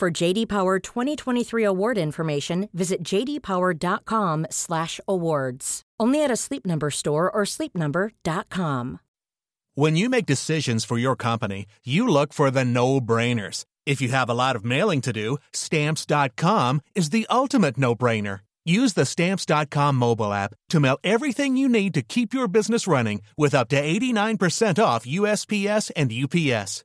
For JD Power 2023 award information, visit jdpower.com/awards. Only at a Sleep Number store or sleepnumber.com. When you make decisions for your company, you look for the no-brainers. If you have a lot of mailing to do, stamps.com is the ultimate no-brainer. Use the stamps.com mobile app to mail everything you need to keep your business running with up to 89% off USPS and UPS.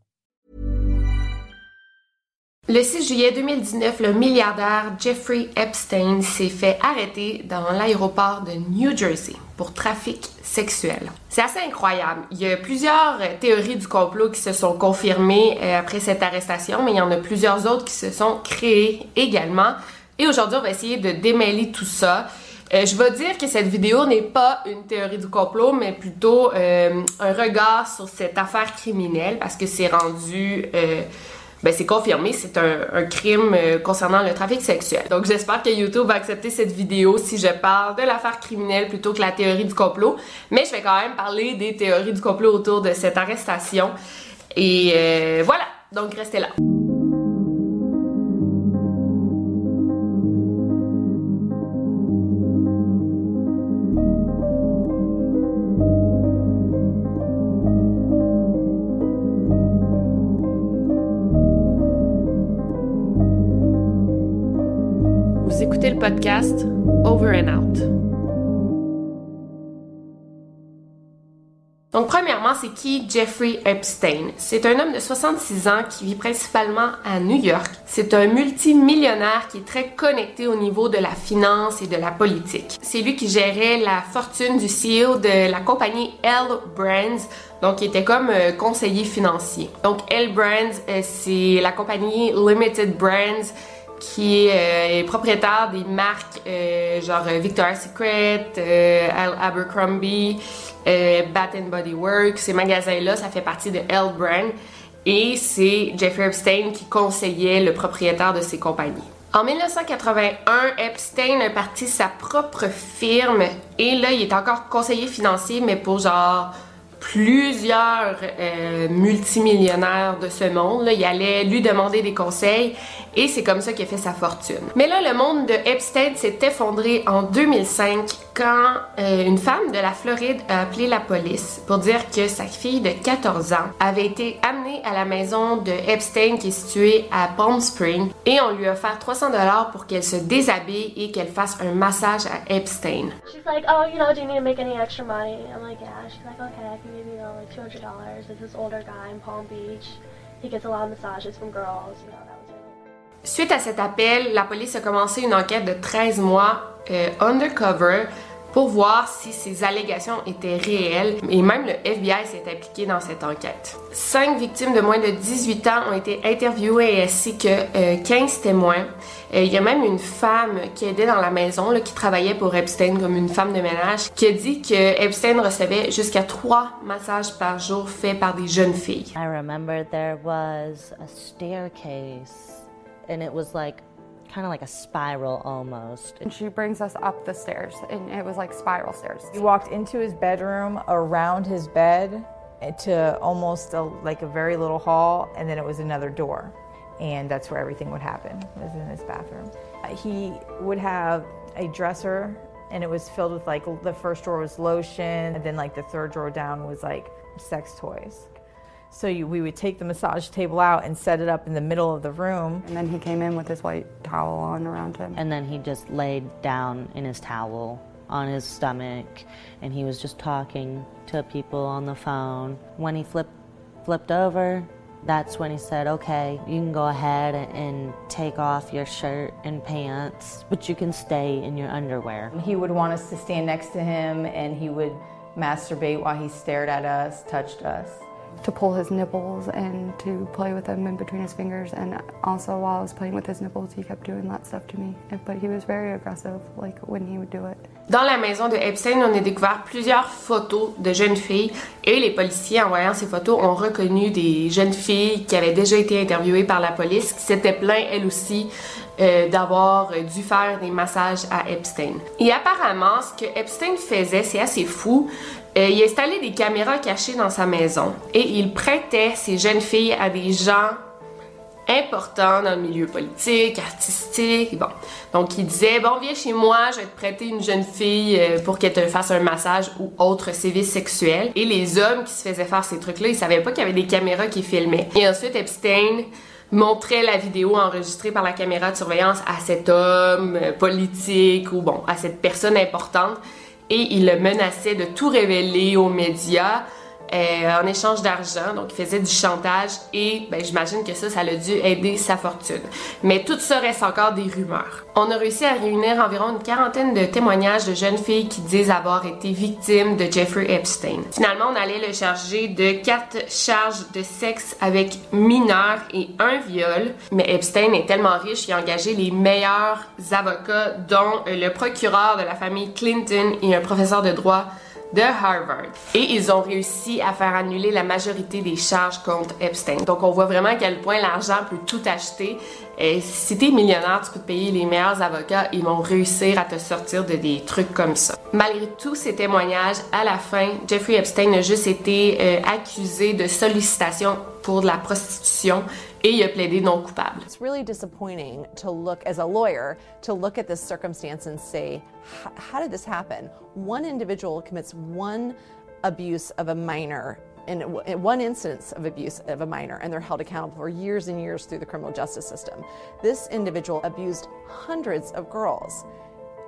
Le 6 juillet 2019, le milliardaire Jeffrey Epstein s'est fait arrêter dans l'aéroport de New Jersey pour trafic sexuel. C'est assez incroyable. Il y a plusieurs théories du complot qui se sont confirmées euh, après cette arrestation, mais il y en a plusieurs autres qui se sont créées également. Et aujourd'hui, on va essayer de démêler tout ça. Euh, je vais dire que cette vidéo n'est pas une théorie du complot, mais plutôt euh, un regard sur cette affaire criminelle parce que c'est rendu ben c'est confirmé, c'est un, crime euh, concernant le trafic sexuel. Donc j'espère que YouTube va accepter cette vidéo si je parle de l'affaire criminelle plutôt que la théorie du complot. Mais je vais quand même parler des théories du complot autour de cette arrestation. Et euh, voilà, donc restez là. Podcast Over and Out. Donc, premièrement, c'est qui Jeffrey Epstein? C'est un homme de 66 ans qui vit principalement à New York. C'est un multimillionnaire qui est très connecté au niveau de la finance et de la politique. C'est lui qui gérait la fortune du CEO de la compagnie L Brands, donc il était comme euh, conseiller financier. Donc L Brands, euh, c'est la compagnie Limited Brands qui euh, est propriétaire des marques euh, genre euh, Victoria's Secret, Abercrombie, Bath Body Works. Ces magasins-là, ça fait partie de L Brand. Et c'est Jeffrey Epstein qui conseillait le propriétaire de ces compagnies. En 1981, Epstein a parti sa propre firme et là, il est encore conseiller financier, mais pour genre plusieurs euh, multimillionnaires de ce monde. Il allait lui demander des conseils et c'est comme ça qu'il a fait sa fortune. Mais là, le monde de Epstein s'est effondré en 2005 quand euh, une femme de la Floride a appelé la police pour dire que sa fille de 14 ans avait été amenée à la maison de Epstein qui est située à Palm Springs et on lui a offert 300 dollars pour qu'elle se déshabille et qu'elle fasse un massage à Epstein. Oh, I can give you, like $200. It's this older guy in Palm Beach. He gets a lot of massages from girls, you know, Suite à cet appel, la police a commencé une enquête de 13 mois euh, undercover pour voir si ces allégations étaient réelles et même le FBI s'est impliqué dans cette enquête. Cinq victimes de moins de 18 ans ont été interviewées ainsi que 15 euh, témoins. Euh, il y a même une femme qui aidait dans la maison, là, qui travaillait pour Epstein comme une femme de ménage, qui a dit que Epstein recevait jusqu'à trois massages par jour faits par des jeunes filles. I remember there was a staircase and it was like kind of like a spiral almost. And she brings us up the stairs, and it was like spiral stairs. We walked into his bedroom, around his bed, to almost a, like a very little hall, and then it was another door. And that's where everything would happen, was in his bathroom. Uh, he would have a dresser, and it was filled with like the first drawer was lotion, and then like the third drawer down was like sex toys. So you, we would take the massage table out and set it up in the middle of the room. And then he came in with his white towel on around him. And then he just laid down in his towel on his stomach and he was just talking to people on the phone. When he flipped flipped over, that's when he said, okay, you can go ahead and, take off your shirt and pants, but you can stay in your underwear. He would want us to stand next to him and he would masturbate while he stared at us, touched us. To pull his nipples and to play with them in between his fingers. And also, while I was playing with his nipples, he kept doing that stuff to me. But he was very aggressive, like when he would do it. Dans la maison de Epstein, on a découvert plusieurs photos de jeunes filles et les policiers, en voyant ces photos, ont reconnu des jeunes filles qui avaient déjà été interviewées par la police, qui s'étaient plaintes elles aussi euh, d'avoir dû faire des massages à Epstein. Et apparemment, ce que Epstein faisait, c'est assez fou. Euh, il installait des caméras cachées dans sa maison et il prêtait ces jeunes filles à des gens importants dans le milieu politique, artistique. Bon. Donc, il disait Bon, viens chez moi, je vais te prêter une jeune fille euh, pour qu'elle te fasse un massage ou autre sévice sexuel. Et les hommes qui se faisaient faire ces trucs-là, ils savaient pas qu'il y avait des caméras qui filmaient. Et ensuite, Epstein montrait la vidéo enregistrée par la caméra de surveillance à cet homme euh, politique ou bon, à cette personne importante et il le menaçait de tout révéler aux médias euh, en échange d'argent. Donc, il faisait du chantage et ben, j'imagine que ça, ça a dû aider sa fortune. Mais tout ça reste encore des rumeurs. On a réussi à réunir environ une quarantaine de témoignages de jeunes filles qui disent avoir été victimes de Jeffrey Epstein. Finalement, on allait le charger de quatre charges de sexe avec mineurs et un viol. Mais Epstein est tellement riche qu'il a engagé les meilleurs avocats, dont le procureur de la famille Clinton et un professeur de droit de Harvard. Et ils ont réussi à faire annuler la majorité des charges contre Epstein. Donc on voit vraiment à quel point l'argent peut tout acheter. Et si t'es millionnaire, tu peux te payer les meilleurs avocats, ils vont réussir à te sortir de des trucs comme ça. Malgré tous ces témoignages, à la fin, Jeffrey Epstein a juste été euh, accusé de sollicitation pour de la prostitution et il a plaidé non coupable. It's really disappointing to look as a lawyer to look at this circumstance and say, how did this happen? One individual commits one abuse of a minor in one instance of abuse of a minor and they're held accountable for years and years through the criminal justice system. This individual abused hundreds of girls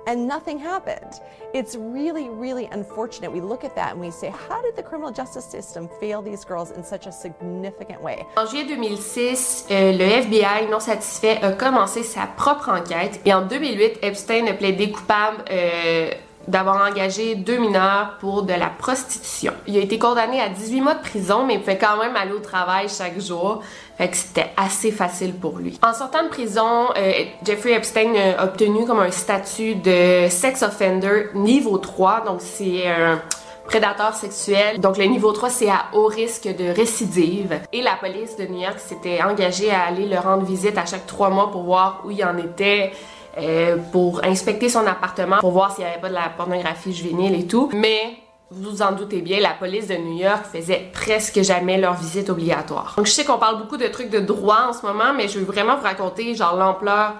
and nothing happened. It's really, really unfortunate. We look at that and we say, how did the criminal justice system fail these girls in such a significant way? En juillet 2006, euh, le FBI, non satisfait, a commencé sa propre enquête et en 2008, Epstein a plaidé coupable euh, d'avoir engagé deux mineurs pour de la prostitution. Il a été condamné à 18 mois de prison, mais il pouvait quand même aller au travail chaque jour. Fait que c'était assez facile pour lui. En sortant de prison, euh, Jeffrey Epstein a obtenu comme un statut de sex offender niveau 3. Donc c'est un prédateur sexuel. Donc le niveau 3, c'est à haut risque de récidive. Et la police de New York s'était engagée à aller le rendre visite à chaque trois mois pour voir où il en était. Euh, pour inspecter son appartement, pour voir s'il n'y avait pas de la pornographie juvénile et tout. Mais vous vous en doutez bien, la police de New York faisait presque jamais leur visite obligatoire. Donc je sais qu'on parle beaucoup de trucs de droit en ce moment, mais je veux vraiment vous raconter genre l'ampleur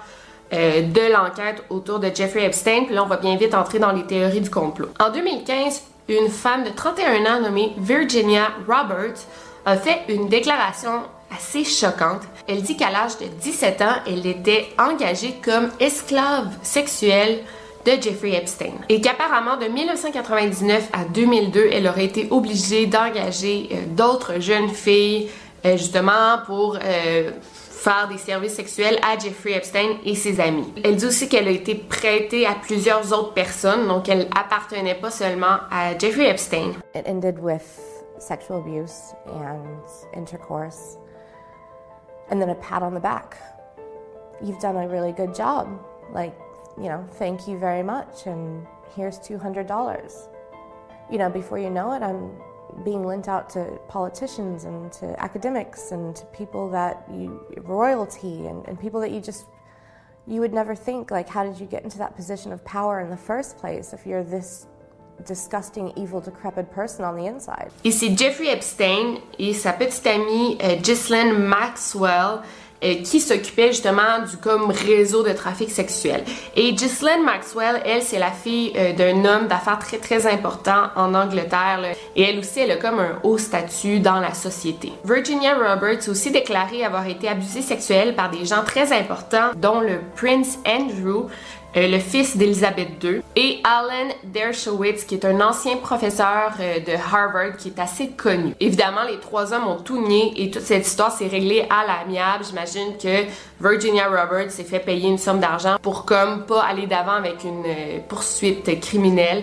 euh, de l'enquête autour de Jeffrey Epstein, puis là on va bien vite entrer dans les théories du complot. En 2015, une femme de 31 ans nommée Virginia Roberts a fait une déclaration assez choquante. Elle dit qu'à l'âge de 17 ans, elle était engagée comme esclave sexuelle de Jeffrey Epstein. Et qu'apparemment, de 1999 à 2002, elle aurait été obligée d'engager euh, d'autres jeunes filles, euh, justement, pour euh, faire des services sexuels à Jeffrey Epstein et ses amis. Elle dit aussi qu'elle a été prêtée à plusieurs autres personnes, donc elle appartenait pas seulement à Jeffrey Epstein. And then a pat on the back. You've done a really good job. Like, you know, thank you very much, and here's $200. You know, before you know it, I'm being lent out to politicians and to academics and to people that you, royalty and, and people that you just, you would never think, like, how did you get into that position of power in the first place if you're this disgusting, evil, decrepit person on the inside? Et c'est Jeffrey Epstein et sa petite amie euh, Ghislaine Maxwell euh, qui s'occupait justement du comme réseau de trafic sexuel. Et Ghislaine Maxwell, elle, c'est la fille euh, d'un homme d'affaires très très important en Angleterre. Et elle aussi, elle a comme un haut statut dans la société. Virginia Roberts a aussi déclaré avoir été abusée sexuelle par des gens très importants, dont le Prince Andrew, euh, le fils d'Elizabeth II, et Alan Dershowitz, qui est un ancien professeur euh, de Harvard qui est assez connu. Évidemment, les trois hommes ont tout nié et toute cette histoire s'est réglée à l'amiable. J'imagine que Virginia Roberts s'est fait payer une somme d'argent pour comme pas aller d'avant avec une euh, poursuite criminelle.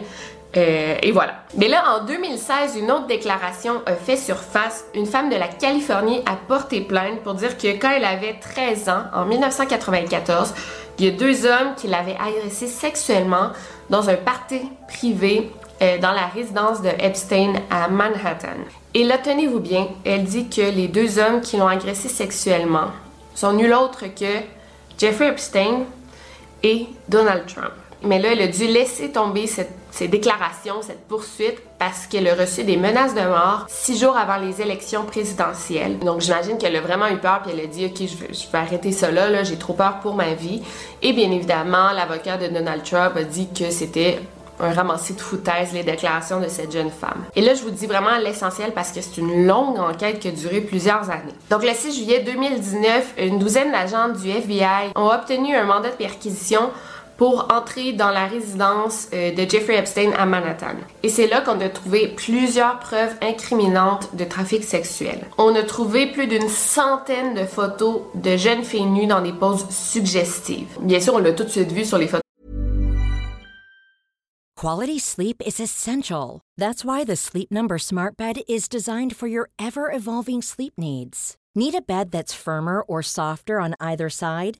Euh, et voilà. Mais là, en 2016, une autre déclaration a fait surface. Une femme de la Californie a porté plainte pour dire que quand elle avait 13 ans, en 1994, il y a deux hommes qui l'avaient agressée sexuellement dans un party privé euh, dans la résidence de Epstein à Manhattan. Et là, tenez-vous bien, elle dit que les deux hommes qui l'ont agressée sexuellement sont nul autre que Jeffrey Epstein et Donald Trump. Mais là, elle a dû laisser tomber cette, ces déclarations, cette poursuite, parce qu'elle a reçu des menaces de mort six jours avant les élections présidentielles. Donc, j'imagine qu'elle a vraiment eu peur, puis elle a dit, OK, je vais, arrêter ça là, j'ai trop peur pour ma vie. Et bien évidemment, l'avocat de Donald Trump a dit que c'était un ramassis de foutaise, les déclarations de cette jeune femme. Et là, je vous dis vraiment l'essentiel parce que c'est une longue enquête qui a duré plusieurs années. Donc, le 6 juillet 2019, une douzaine d'agents du FBI ont obtenu un mandat de perquisition pour entrer dans la résidence euh, de Jeffrey Epstein à Manhattan. Et c'est là qu'on a trouvé plusieurs preuves incriminantes de trafic sexuel. On a trouvé plus d'une centaine de photos de jeunes filles nues dans des poses suggestives. Bien sûr, on l'a tout de suite vu sur les photos. Quality sleep is essential. That's why the Sleep Number Smart Bed is designed for your ever evolving sleep needs. Need a bed that's firmer or softer on either side?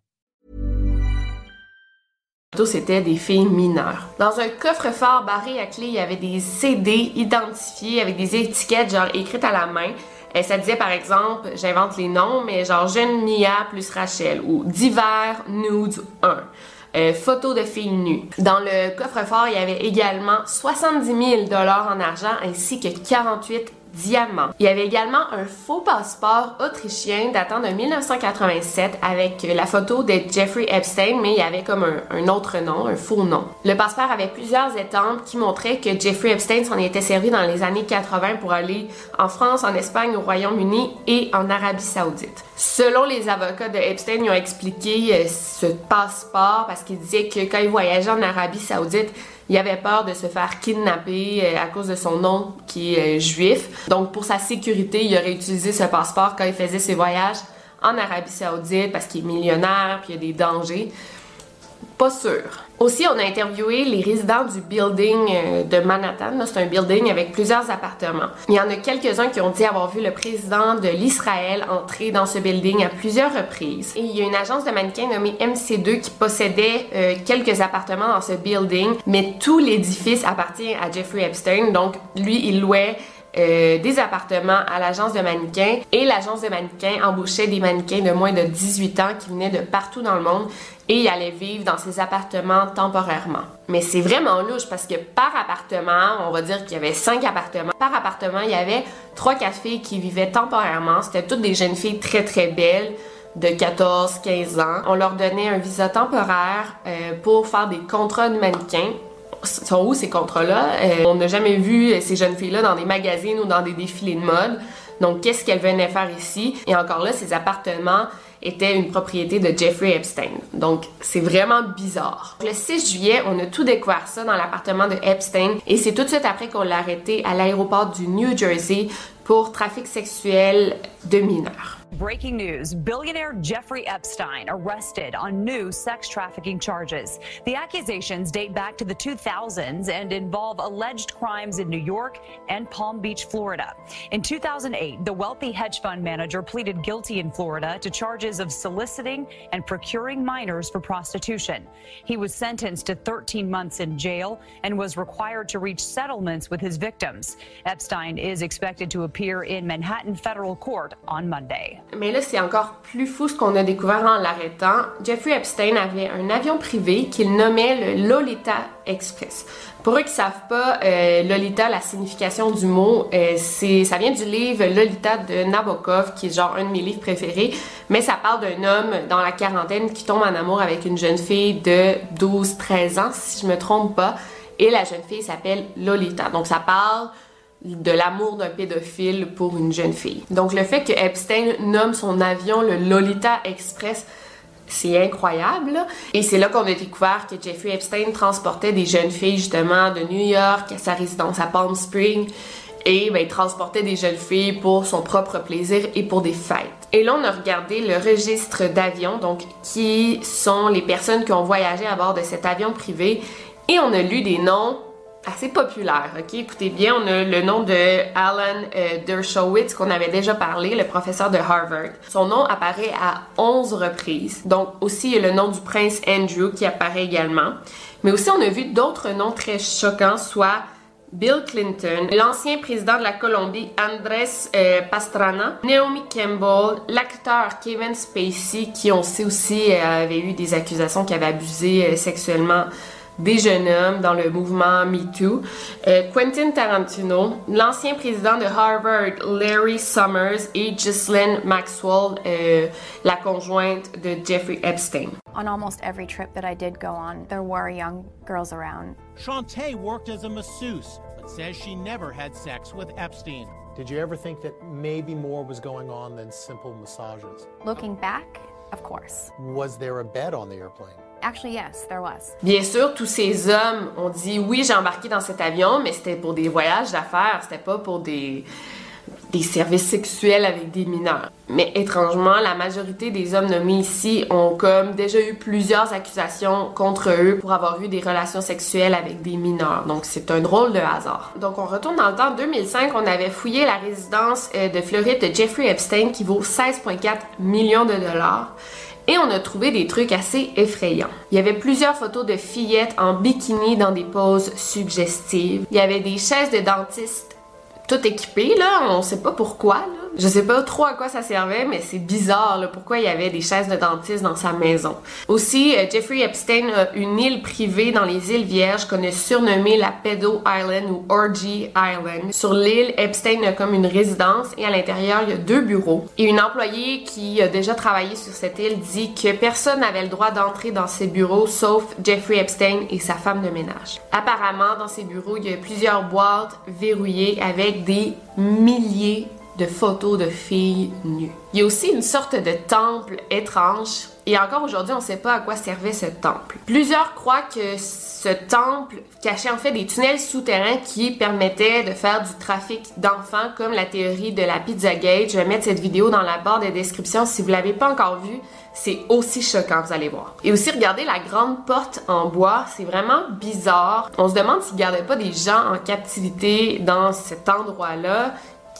C'était des filles mineures. Dans un coffre-fort barré à clé, il y avait des CD identifiés avec des étiquettes genre écrites à la main. Et ça disait par exemple, j'invente les noms, mais genre jeune Mia plus Rachel ou divers nudes 1. Euh, photos de filles nues. Dans le coffre-fort, il y avait également 70 000 dollars en argent ainsi que 48 diamants. Il y avait également un faux passeport autrichien datant de 1987 avec la photo de Jeffrey Epstein, mais il y avait comme un, un autre nom, un faux nom. Le passeport avait plusieurs étampes qui montraient que Jeffrey Epstein s'en était servi dans les années 80 pour aller en France, en Espagne, au Royaume-Uni et en Arabie Saoudite. Selon les avocats de Epstein, ils ont expliqué euh, ce passeport parce qu'ils disaient que quand il voyageait en Arabie Saoudite, il avait peur de se faire kidnapper euh, à cause de son nom qui est euh, juif. Donc pour sa sécurité, il aurait utilisé ce passeport quand il faisait ses voyages en Arabie Saoudite parce qu'il est millionnaire puis il y a des dangers. Pas sûr. Aussi, on a interviewé les résidents du building euh, de Manhattan. C'est un building avec plusieurs appartements. Il y en a quelques-uns qui ont dit avoir vu le président de l'Israël entrer dans ce building à plusieurs reprises. Il y a une agence de mannequins nommée MC2 qui possédait euh, quelques appartements dans ce building, mais tout l'édifice appartient à Jeffrey Epstein. Donc, lui, il louait euh, des appartements à l'agence de mannequins et l'agence de mannequins embauchait des mannequins de moins de 18 ans qui venaient de partout dans le monde et allaient vivre dans ces appartements temporairement. Mais c'est vraiment louche parce que par appartement, on va dire qu'il y avait 5 appartements. Par appartement, il y avait 3 quatre filles qui vivaient temporairement. C'était toutes des jeunes filles très très belles de 14, 15 ans. On leur donnait un visa temporaire euh, pour faire des contrats de mannequins sont où ces contrats-là? Euh, on n'a jamais vu ces jeunes filles-là dans des magazines ou dans des défilés de mode. Donc, qu'est-ce qu'elles venaient faire ici? Et encore là, ces appartements était une propriété de Jeffrey Epstein. Donc, c'est vraiment bizarre. Le 6 juillet, on a tout découvert ça dans l'appartement de Epstein et c'est tout de suite après qu'on l'a arrêté à l'aéroport du New Jersey pour trafic sexuel de mineurs. Breaking news billionaire Jeffrey Epstein arrested on new sex trafficking charges. The accusations date back to the 2000s and involve alleged crimes in New York and Palm Beach, Florida. In 2008, the wealthy hedge fund manager pleaded guilty in Florida to charges of soliciting and procuring minors for prostitution. He was sentenced to 13 months in jail and was required to reach settlements with his victims. Epstein is expected to appear in Manhattan federal court on Monday. Mais là, c'est encore plus fou ce qu'on a découvert en l'arrêtant. Jeffrey Epstein avait un avion privé qu'il nommait le Lolita Express. Pour eux qui savent pas, euh, Lolita, la signification du mot, euh, c'est, ça vient du livre Lolita de Nabokov, qui est genre un de mes livres préférés, mais ça parle d'un homme dans la quarantaine qui tombe en amour avec une jeune fille de 12-13 ans, si je me trompe pas, et la jeune fille s'appelle Lolita. Donc ça parle de l'amour d'un pédophile pour une jeune fille. Donc le fait que Epstein nomme son avion le Lolita Express, c'est incroyable. Et c'est là qu'on a découvert que Jeffrey Epstein transportait des jeunes filles justement de New York à sa résidence à Palm Springs. Et ben, il transportait des jeunes filles pour son propre plaisir et pour des fêtes. Et là, on a regardé le registre d'avions, donc qui sont les personnes qui ont voyagé à bord de cet avion privé. Et on a lu des noms assez populaire. Ok, écoutez bien, on a le nom de Alan euh, Dershowitz qu'on avait déjà parlé, le professeur de Harvard. Son nom apparaît à 11 reprises. Donc aussi le nom du prince Andrew qui apparaît également. Mais aussi on a vu d'autres noms très choquants, soit Bill Clinton, l'ancien président de la Colombie Andrés euh, Pastrana, Naomi Campbell, l'acteur Kevin Spacey, qui on sait aussi euh, avait eu des accusations qu'il avait abusé sexuellement des jeunes hommes dans le mouvement MeToo. Euh, Quentin Tarantino, l'ancien président de Harvard, Larry Summers et Ghislaine Maxwell, euh, la conjointe de Jeffrey Epstein. On almost every trip that I did go on, there were young girls around. Shantae worked as a masseuse, but says she never had sex with Epstein. Did you ever think that maybe more was going on than simple massages? Looking back, of course. Was there a bed on the airplane? Actually, yes, there was. Bien sûr, tous ces hommes ont dit oui, j'ai embarqué dans cet avion, mais c'était pour des voyages d'affaires, c'était pas pour des services sexuels avec des mineurs. Mais étrangement, la majorité des hommes nommés ici ont comme déjà eu plusieurs accusations contre eux pour avoir eu des relations sexuelles avec des mineurs. Donc c'est un drôle de hasard. Donc on retourne dans le temps 2005, on avait fouillé la résidence euh, de Floride de Jeffrey Epstein qui vaut 16,4 millions de dollars. Et on a trouvé des trucs assez effrayants. Il y avait plusieurs photos de fillettes en bikini dans des poses suggestives. Il y avait des chaises de dentiste tout équipées, là. On sait pas pourquoi. Je sais pas trop à quoi ça servait, mais c'est bizarre pourquoi il y avait des chaises de dentiste dans sa maison. Aussi, euh, Jeffrey Epstein a une île privée dans les îles Vierges qu'on a surnommée la Pedo Island ou Orgy Island. Sur l'île, Epstein a comme une résidence et à l'intérieur, il y a deux bureaux. Et une employée qui a déjà travaillé sur cette île dit que personne n'avait le droit d'entrer dans ces bureaux sauf Jeffrey Epstein et sa femme de ménage. Apparemment, dans ces bureaux, il y a plusieurs boîtes verrouillées avec des milliers de photos de filles nues. Il y a aussi une sorte de temple étrange et encore aujourd'hui, on ne sait pas à quoi servait ce temple. Plusieurs croient que ce temple cachait en fait des tunnels souterrains qui permettaient de faire du trafic d'enfants, comme la théorie de la Pizzagate. Je vais mettre cette vidéo dans la barre de description si vous l'avez pas encore vue. C'est aussi choquant, vous allez voir. Et aussi, regardez la grande porte en bois, c'est vraiment bizarre. On se demande s'ils gardaient pas des gens en captivité dans cet endroit-là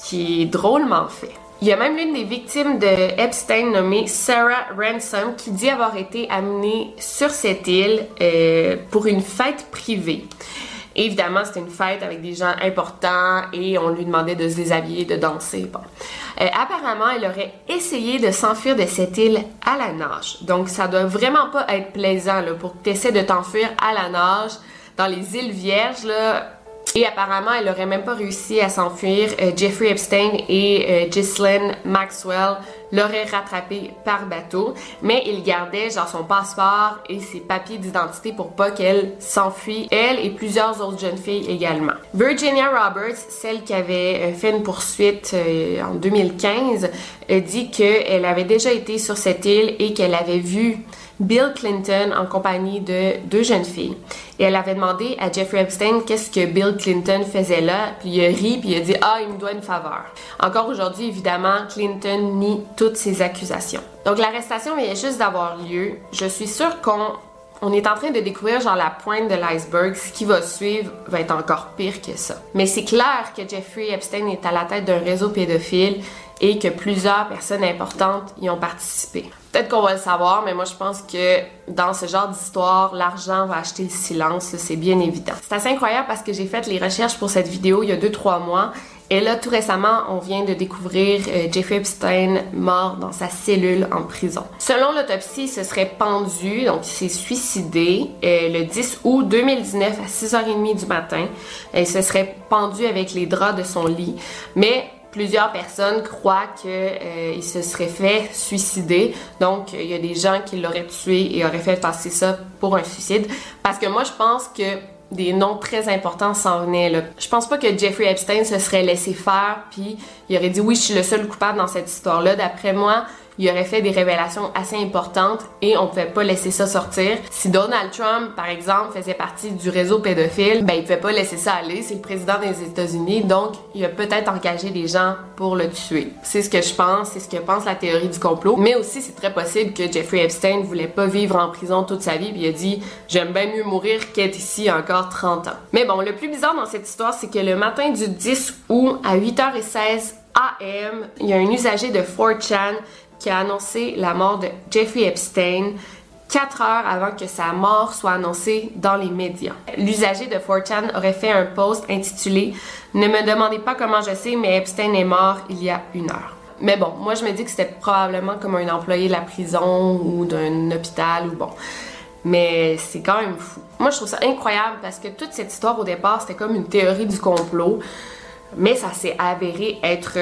qui est drôlement fait. Il y a même l'une des victimes de Epstein nommée Sarah Ransom qui dit avoir été amenée sur cette île euh, pour une fête privée. évidemment, c'était une fête avec des gens importants et on lui demandait de se déshabiller, de danser. Bon. Euh, apparemment, elle aurait essayé de s'enfuir de cette île à la nage. Donc, ça doit vraiment pas être plaisant là, pour que tu essaies de t'enfuir à la nage dans les îles Vierges. Là, Et apparemment, elle aurait même pas réussi à s'enfuir. Euh, Jeffrey Epstein et euh, Ghislaine Maxwell l'auraient rattrapée par bateau, mais il gardait genre son passeport et ses papiers d'identité pour pas qu'elle s'enfuit, elle et plusieurs autres jeunes filles également. Virginia Roberts, celle qui avait euh, fait une poursuite euh, en 2015, dit qu'elle avait déjà été sur cette île et qu'elle avait vu Bill Clinton en compagnie de deux jeunes filles. Et elle avait demandé à Jeffrey Epstein qu'est-ce que Bill Clinton faisait là, puis il a ri, puis il a dit Ah, il me doit une faveur. Encore aujourd'hui, évidemment, Clinton nie toutes ces accusations. Donc l'arrestation vient juste d'avoir lieu. Je suis sûre qu'on on est en train de découvrir genre la pointe de l'iceberg. Ce qui va suivre va être encore pire que ça. Mais c'est clair que Jeffrey Epstein est à la tête d'un réseau pédophile et que plusieurs personnes importantes y ont participé. Peut-être qu'on va le savoir, mais moi je pense que dans ce genre d'histoire, l'argent va acheter le silence, c'est bien évident. C'est assez incroyable parce que j'ai fait les recherches pour cette vidéo il y a 2-3 mois et là, tout récemment, on vient de découvrir euh, Jeffrey Epstein mort dans sa cellule en prison. Selon l'autopsie, il se serait pendu, donc il s'est suicidé euh, le 10 août 2019 à 6h30 du matin. il se serait pendu avec les draps de son lit. Mais plusieurs personnes croient qu'il euh, se serait fait suicider. Donc, il y a des gens qui l'auraient tué et auraient fait passer ça pour un suicide. Parce que moi, je pense que des noms très importants s'en venaient. Là. Je pense pas que Jeffrey Epstein se serait laissé faire puis il aurait dit oui, je suis le seul coupable dans cette histoire-là. D'après moi, il aurait fait des révélations assez importantes et on pouvait pas laisser ça sortir. Si Donald Trump, par exemple, faisait partie du réseau pédophile, ben il pouvait pas laisser ça aller. C'est le président des États-Unis, donc il a peut-être engagé des gens pour le tuer. C'est ce que je pense, c'est ce que pense la théorie du complot. Mais aussi, c'est très possible que Jeffrey Epstein voulait pas vivre en prison toute sa vie, puis il a dit j'aime bien mieux mourir qu'être ici encore 30 ans. Mais bon, le plus bizarre dans cette histoire, c'est que le matin du 10 août à 8h16 AM, il y a un usager de 4chan qui a annoncé la mort de Jeffrey Epstein quatre heures avant que sa mort soit annoncée dans les médias. L'usager de 4chan aurait fait un post intitulé Ne me demandez pas comment je sais, mais Epstein est mort il y a une heure. Mais bon, moi je me dis que c'était probablement comme un employé de la prison ou d'un hôpital ou bon. Mais c'est quand même fou. Moi je trouve ça incroyable parce que toute cette histoire au départ c'était comme une théorie du complot, mais ça s'est avéré être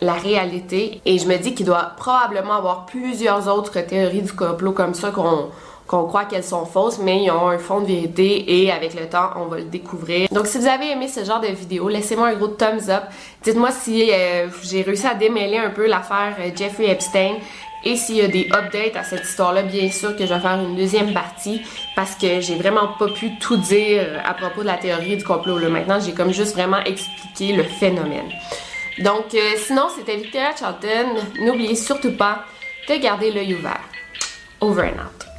la réalité et je me dis qu'il doit probablement avoir plusieurs autres théories du complot comme ça qu'on qu'on croit qu'elles sont fausses, mais ils ont un fond de vérité et avec le temps, on va le découvrir. Donc si vous avez aimé ce genre de vidéo, laissez-moi un gros thumbs up. Dites-moi si euh, j'ai réussi à démêler un peu l'affaire euh, Jeffrey Epstein et s'il y a des updates à cette histoire-là, bien sûr que je vais faire une deuxième partie parce que j'ai vraiment pas pu tout dire à propos de la théorie du complot. Là. Maintenant, j'ai comme juste vraiment expliqué le phénomène. Donc, euh, sinon, c'était Victoria Charlton. N'oubliez surtout pas de garder l'œil ouvert. Over and out.